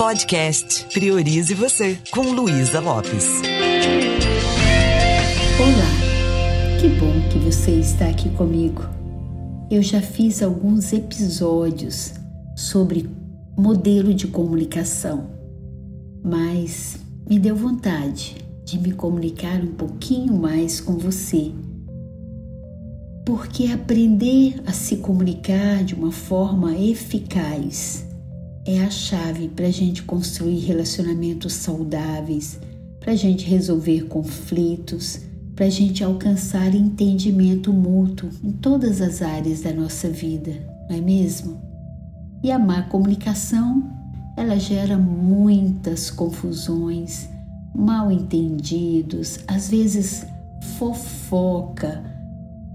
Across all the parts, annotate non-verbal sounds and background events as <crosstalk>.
Podcast Priorize Você, com Luísa Lopes. Olá, que bom que você está aqui comigo. Eu já fiz alguns episódios sobre modelo de comunicação, mas me deu vontade de me comunicar um pouquinho mais com você porque aprender a se comunicar de uma forma eficaz é a chave para a gente construir relacionamentos saudáveis, para a gente resolver conflitos, para a gente alcançar entendimento mútuo em todas as áreas da nossa vida, não é mesmo? E a má comunicação, ela gera muitas confusões, mal entendidos, às vezes fofoca,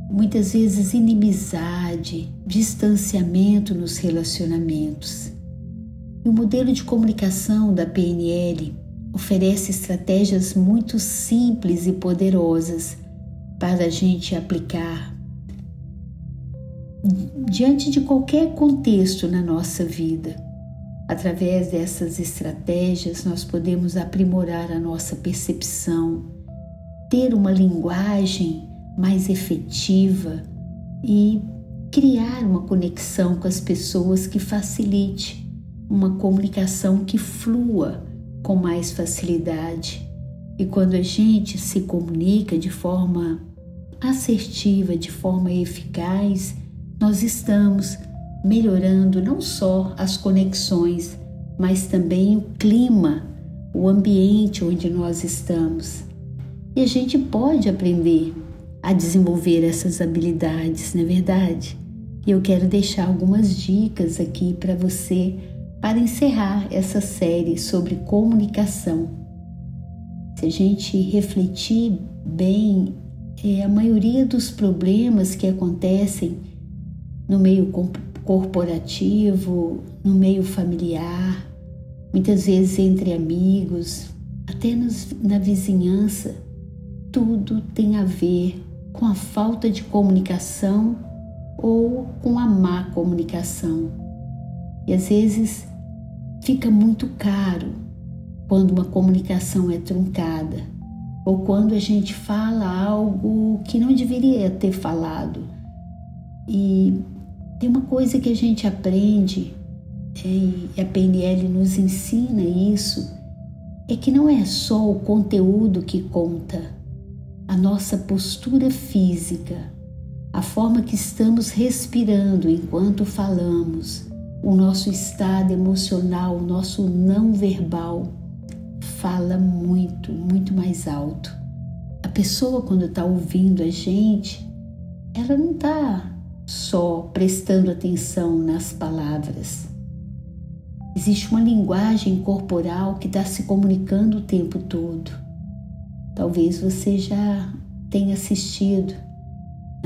muitas vezes inimizade, distanciamento nos relacionamentos. E o modelo de comunicação da PNL oferece estratégias muito simples e poderosas para a gente aplicar diante de qualquer contexto na nossa vida. Através dessas estratégias, nós podemos aprimorar a nossa percepção, ter uma linguagem mais efetiva e criar uma conexão com as pessoas que facilite uma comunicação que flua com mais facilidade. E quando a gente se comunica de forma assertiva, de forma eficaz, nós estamos melhorando não só as conexões, mas também o clima, o ambiente onde nós estamos. E a gente pode aprender a desenvolver essas habilidades, não é verdade? E eu quero deixar algumas dicas aqui para você para encerrar essa série sobre comunicação. Se a gente refletir bem, é, a maioria dos problemas que acontecem no meio corporativo, no meio familiar, muitas vezes entre amigos, até nos, na vizinhança, tudo tem a ver com a falta de comunicação ou com a má comunicação. E às vezes fica muito caro quando uma comunicação é truncada ou quando a gente fala algo que não deveria ter falado. E tem uma coisa que a gente aprende, é, e a PNL nos ensina isso, é que não é só o conteúdo que conta, a nossa postura física, a forma que estamos respirando enquanto falamos, o nosso estado emocional, o nosso não verbal, fala muito, muito mais alto. A pessoa, quando está ouvindo a gente, ela não está só prestando atenção nas palavras. Existe uma linguagem corporal que está se comunicando o tempo todo. Talvez você já tenha assistido.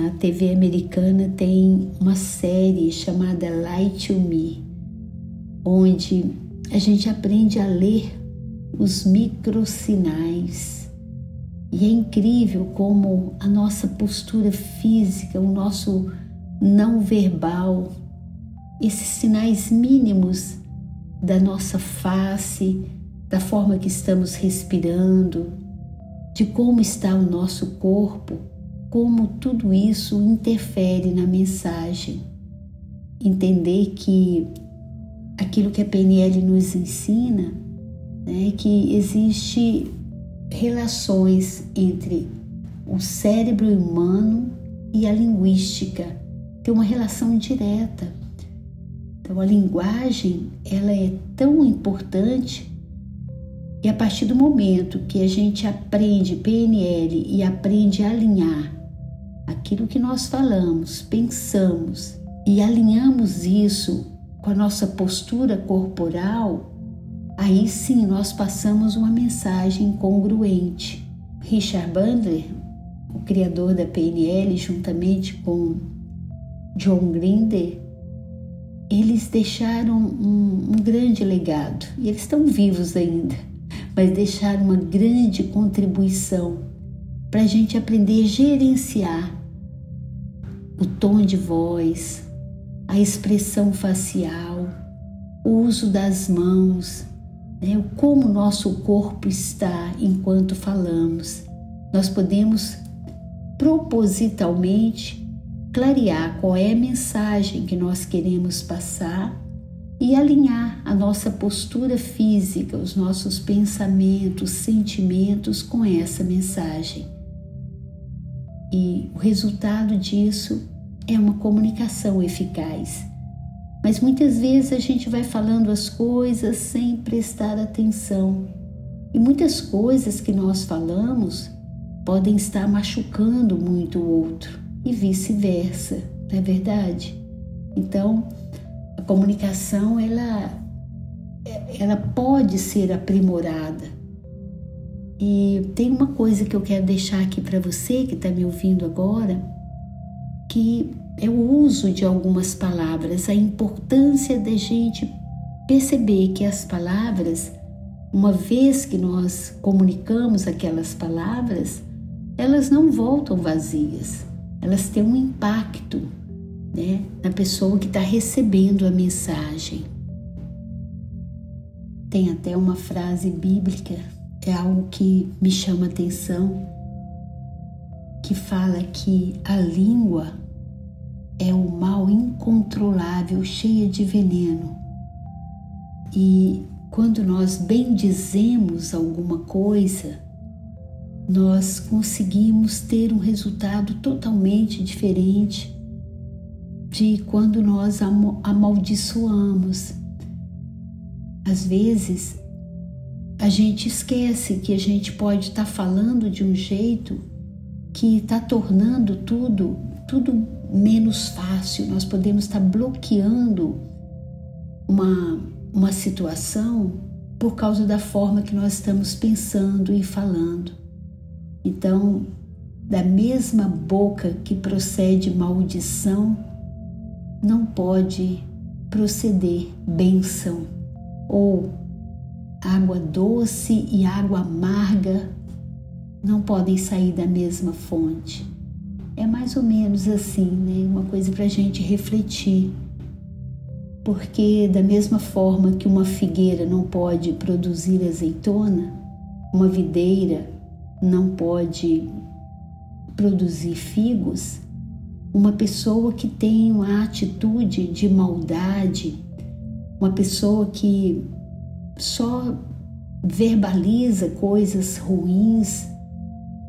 Na TV americana tem uma série chamada Light to Me, onde a gente aprende a ler os microsinais. E é incrível como a nossa postura física, o nosso não verbal, esses sinais mínimos da nossa face, da forma que estamos respirando, de como está o nosso corpo, como tudo isso interfere na mensagem. Entender que aquilo que a PNL nos ensina né, é que existe relações entre o cérebro humano e a linguística, tem uma relação direta. Então a linguagem ela é tão importante e a partir do momento que a gente aprende PNL e aprende a alinhar aquilo que nós falamos, pensamos e alinhamos isso com a nossa postura corporal, aí sim nós passamos uma mensagem congruente. Richard Bandler, o criador da PNL, juntamente com John Grinder, eles deixaram um, um grande legado e eles estão vivos ainda mas deixar uma grande contribuição para a gente aprender a gerenciar o tom de voz, a expressão facial, o uso das mãos, né, como o nosso corpo está enquanto falamos. Nós podemos propositalmente clarear qual é a mensagem que nós queremos passar e alinhar a nossa postura física, os nossos pensamentos, sentimentos com essa mensagem. E o resultado disso é uma comunicação eficaz. Mas muitas vezes a gente vai falando as coisas sem prestar atenção. E muitas coisas que nós falamos podem estar machucando muito o outro e vice-versa, não é verdade? Então, a comunicação ela ela pode ser aprimorada. E tem uma coisa que eu quero deixar aqui para você que está me ouvindo agora, que é o uso de algumas palavras, a importância da gente perceber que as palavras, uma vez que nós comunicamos aquelas palavras, elas não voltam vazias, elas têm um impacto né, na pessoa que está recebendo a mensagem. Tem até uma frase bíblica, é algo que me chama atenção, que fala que a língua é o mal incontrolável, cheia de veneno. E quando nós bendizemos alguma coisa, nós conseguimos ter um resultado totalmente diferente de quando nós amaldiçoamos. Às vezes, a gente esquece que a gente pode estar tá falando de um jeito que está tornando tudo, tudo menos fácil. Nós podemos estar tá bloqueando uma, uma situação por causa da forma que nós estamos pensando e falando. Então, da mesma boca que procede maldição, não pode proceder bênção, ou água doce e água amarga não podem sair da mesma fonte. É mais ou menos assim, né? Uma coisa para a gente refletir. Porque, da mesma forma que uma figueira não pode produzir azeitona, uma videira não pode produzir figos, uma pessoa que tem uma atitude de maldade, uma pessoa que só verbaliza coisas ruins,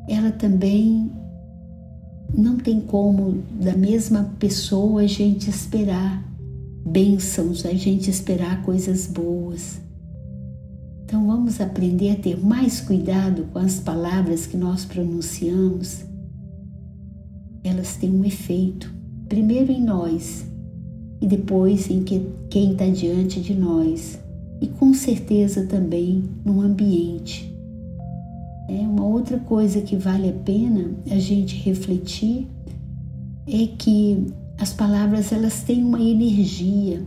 ela também não tem como da mesma pessoa a gente esperar bênçãos, a gente esperar coisas boas. Então vamos aprender a ter mais cuidado com as palavras que nós pronunciamos elas têm um efeito, primeiro em nós e depois em que, quem está diante de nós, e com certeza também no ambiente. É uma outra coisa que vale a pena a gente refletir é que as palavras elas têm uma energia.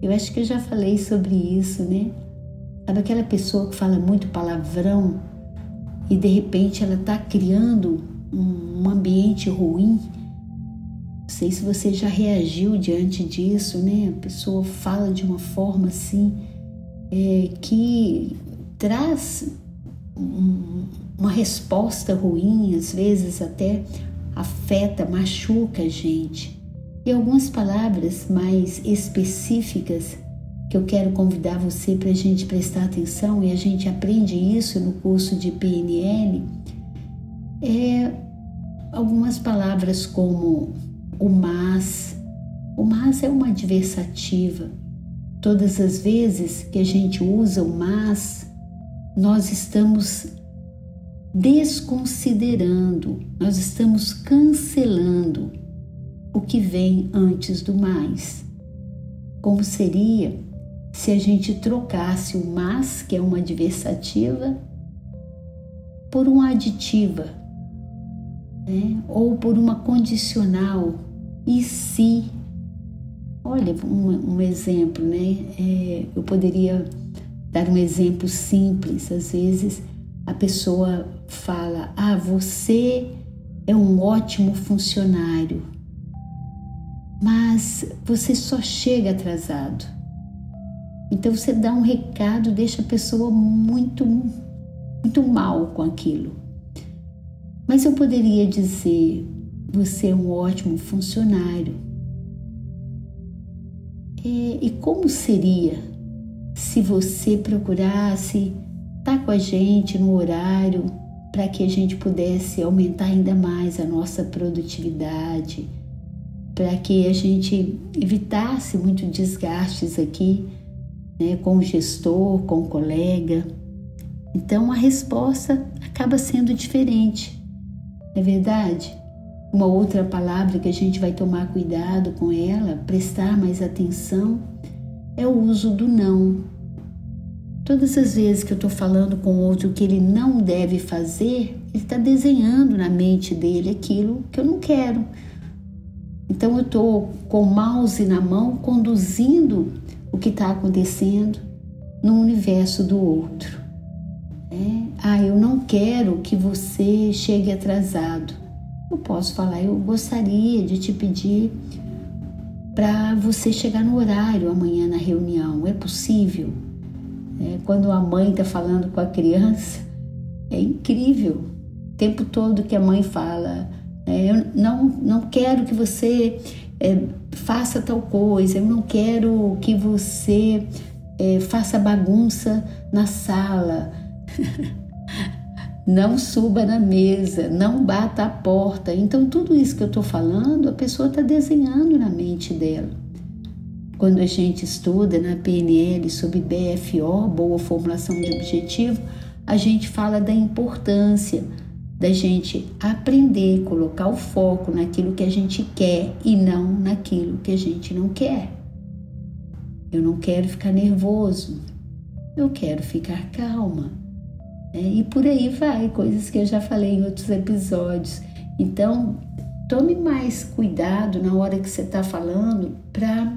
Eu acho que eu já falei sobre isso, né? Sabe aquela pessoa que fala muito palavrão e de repente ela está criando um ambiente ruim. Não sei se você já reagiu diante disso, né? A pessoa fala de uma forma assim é, que traz um, uma resposta ruim, às vezes até afeta, machuca a gente. E algumas palavras mais específicas que eu quero convidar você para a gente prestar atenção, e a gente aprende isso no curso de PNL, é algumas palavras como o mas. O mas é uma adversativa. Todas as vezes que a gente usa o mas, nós estamos desconsiderando, nós estamos cancelando o que vem antes do mais. Como seria se a gente trocasse o mas, que é uma adversativa, por uma aditiva, né? ou por uma condicional, e se. Olha, um, um exemplo, né? É, eu poderia dar um exemplo simples. Às vezes a pessoa fala: Ah, você é um ótimo funcionário, mas você só chega atrasado. Então você dá um recado, deixa a pessoa muito, muito mal com aquilo. Mas eu poderia dizer: você é um ótimo funcionário. É, e como seria se você procurasse estar com a gente no horário para que a gente pudesse aumentar ainda mais a nossa produtividade, para que a gente evitasse muito desgastes aqui né, com o gestor, com o colega. Então a resposta acaba sendo diferente, não é verdade? Uma outra palavra que a gente vai tomar cuidado com ela, prestar mais atenção, é o uso do não. Todas as vezes que eu estou falando com outro que ele não deve fazer, ele está desenhando na mente dele aquilo que eu não quero. Então eu estou com o mouse na mão, conduzindo o que está acontecendo no universo do outro. É, ah, eu não quero que você chegue atrasado. Eu posso falar, eu gostaria de te pedir para você chegar no horário amanhã na reunião. É possível? É, quando a mãe está falando com a criança, é incrível. O tempo todo que a mãe fala, é, eu não, não quero que você é, faça tal coisa, eu não quero que você é, faça bagunça na sala, <laughs> não suba na mesa, não bata a porta. Então, tudo isso que eu estou falando, a pessoa está desenhando na mente dela. Quando a gente estuda na PNL sobre BFO, boa formulação de objetivo, a gente fala da importância da gente aprender, colocar o foco naquilo que a gente quer e não naquilo que a gente não quer. Eu não quero ficar nervoso, eu quero ficar calma. É, e por aí vai, coisas que eu já falei em outros episódios. Então, tome mais cuidado na hora que você está falando para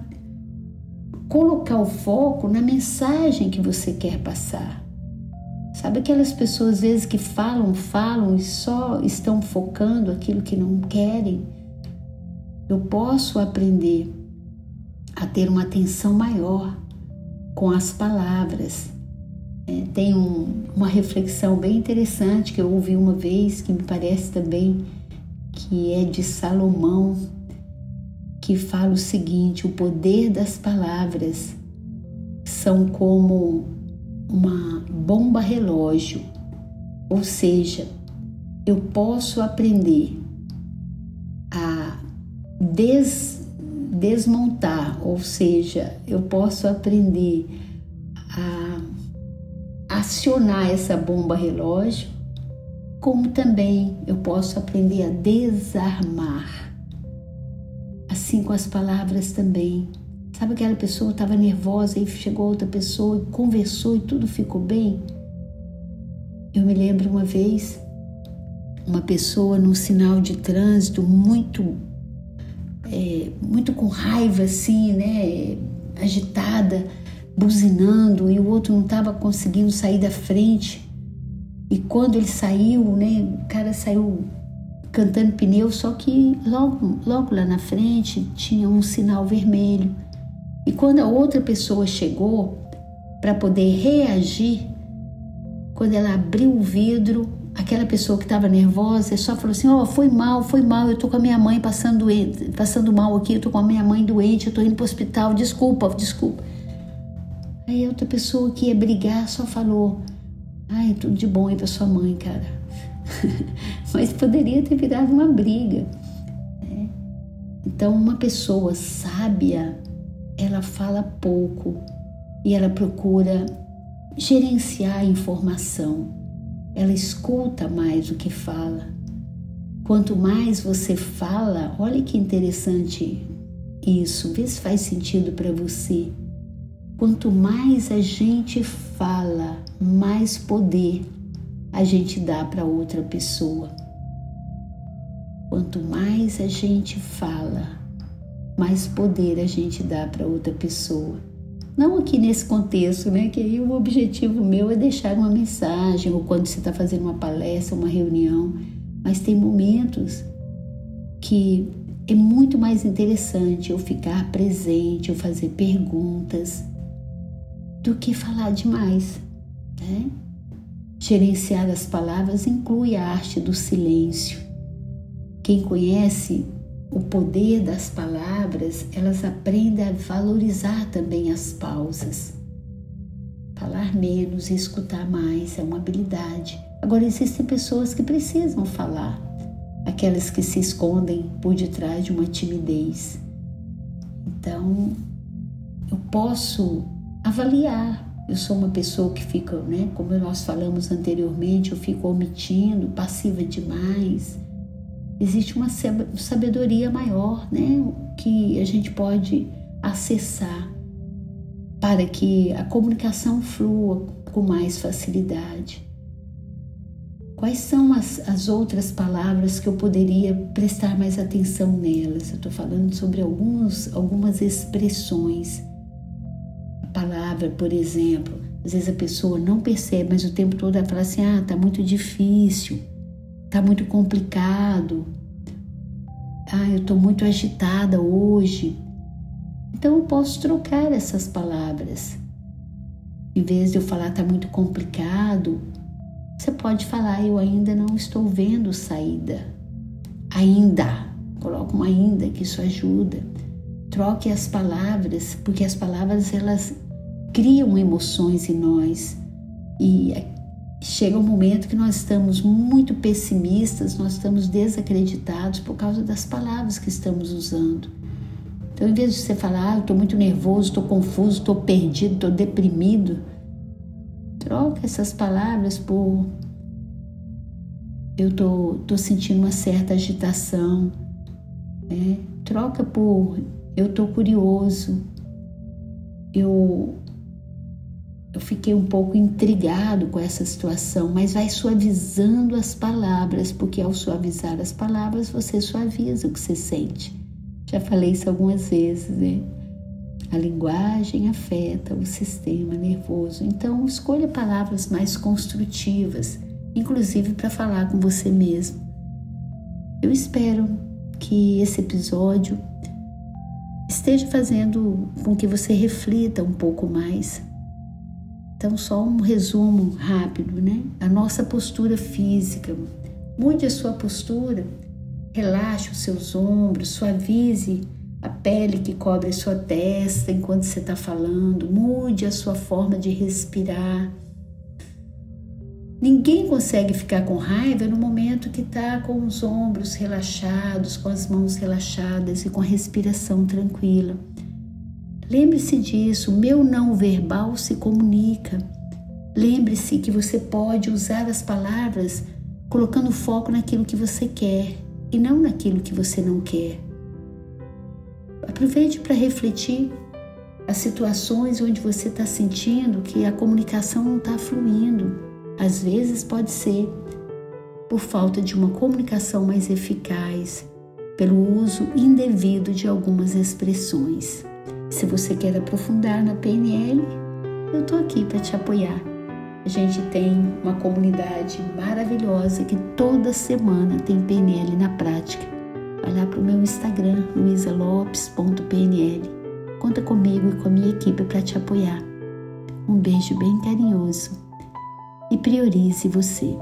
colocar o foco na mensagem que você quer passar. Sabe aquelas pessoas às vezes que falam, falam e só estão focando aquilo que não querem? Eu posso aprender a ter uma atenção maior com as palavras. É, tem um, uma reflexão bem interessante que eu ouvi uma vez, que me parece também que é de Salomão, que fala o seguinte: o poder das palavras são como uma bomba relógio, ou seja, eu posso aprender a des, desmontar, ou seja, eu posso aprender a acionar essa bomba relógio, como também eu posso aprender a desarmar. Assim com as palavras também Sabe aquela pessoa estava nervosa e chegou outra pessoa e conversou e tudo ficou bem? Eu me lembro uma vez, uma pessoa num sinal de trânsito muito, é, muito com raiva assim, né, agitada, buzinando e o outro não estava conseguindo sair da frente. E quando ele saiu, né, o cara saiu cantando pneu, só que logo, logo lá na frente tinha um sinal vermelho. E quando a outra pessoa chegou para poder reagir, quando ela abriu o vidro, aquela pessoa que estava nervosa só falou assim: Ó, oh, foi mal, foi mal, eu tô com a minha mãe passando, passando mal aqui, eu tô com a minha mãe doente, eu tô indo pro hospital, desculpa, desculpa. Aí a outra pessoa que ia brigar só falou: Ai, tudo de bom aí pra sua mãe, cara. <laughs> Mas poderia ter virado uma briga. Né? Então, uma pessoa sábia ela fala pouco e ela procura gerenciar a informação. Ela escuta mais do que fala. Quanto mais você fala, olha que interessante isso, vê se faz sentido para você. Quanto mais a gente fala, mais poder a gente dá para outra pessoa. Quanto mais a gente fala, mais poder a gente dá para outra pessoa. Não aqui nesse contexto, né? Que aí o objetivo meu é deixar uma mensagem, ou quando você está fazendo uma palestra, uma reunião, mas tem momentos que é muito mais interessante eu ficar presente, eu fazer perguntas, do que falar demais. Né? Gerenciar as palavras inclui a arte do silêncio. Quem conhece o poder das palavras, elas aprendem a valorizar também as pausas. Falar menos e escutar mais é uma habilidade. Agora, existem pessoas que precisam falar, aquelas que se escondem por detrás de uma timidez. Então, eu posso avaliar. Eu sou uma pessoa que fica, né, como nós falamos anteriormente, eu fico omitindo, passiva demais. Existe uma sabedoria maior, né, que a gente pode acessar para que a comunicação flua com mais facilidade. Quais são as, as outras palavras que eu poderia prestar mais atenção nelas? Eu estou falando sobre alguns, algumas expressões. Palavra, por exemplo, às vezes a pessoa não percebe, mas o tempo todo ela fala assim: ah, tá muito difícil, tá muito complicado, ah, eu estou muito agitada hoje. Então eu posso trocar essas palavras. Em vez de eu falar tá muito complicado, você pode falar eu ainda não estou vendo saída. Ainda. Coloca um ainda que isso ajuda. Troque as palavras, porque as palavras elas criam emoções em nós. E chega um momento que nós estamos muito pessimistas, nós estamos desacreditados por causa das palavras que estamos usando. Então, em vez de você falar, ah, eu estou muito nervoso, estou confuso, estou perdido, estou deprimido, troca essas palavras por eu estou tô, tô sentindo uma certa agitação. Né? Troca por eu estou curioso, eu, eu fiquei um pouco intrigado com essa situação, mas vai suavizando as palavras, porque ao suavizar as palavras você suaviza o que você sente. Já falei isso algumas vezes, né? A linguagem afeta o sistema nervoso, então escolha palavras mais construtivas, inclusive para falar com você mesmo. Eu espero que esse episódio esteja fazendo com que você reflita um pouco mais. Então, só um resumo rápido, né? A nossa postura física. Mude a sua postura Relaxe os seus ombros, suavize a pele que cobre a sua testa enquanto você está falando, mude a sua forma de respirar. Ninguém consegue ficar com raiva no momento que está com os ombros relaxados, com as mãos relaxadas e com a respiração tranquila. Lembre-se disso, meu não verbal se comunica. Lembre-se que você pode usar as palavras colocando foco naquilo que você quer e não naquilo que você não quer. Aproveite para refletir as situações onde você está sentindo que a comunicação não está fluindo. Às vezes pode ser por falta de uma comunicação mais eficaz, pelo uso indevido de algumas expressões. Se você quer aprofundar na PNL, eu estou aqui para te apoiar. A gente tem uma comunidade maravilhosa que toda semana tem PNL na prática. Vai lá para o meu Instagram, luisalopes.pnl. Conta comigo e com a minha equipe para te apoiar. Um beijo bem carinhoso e priorize você.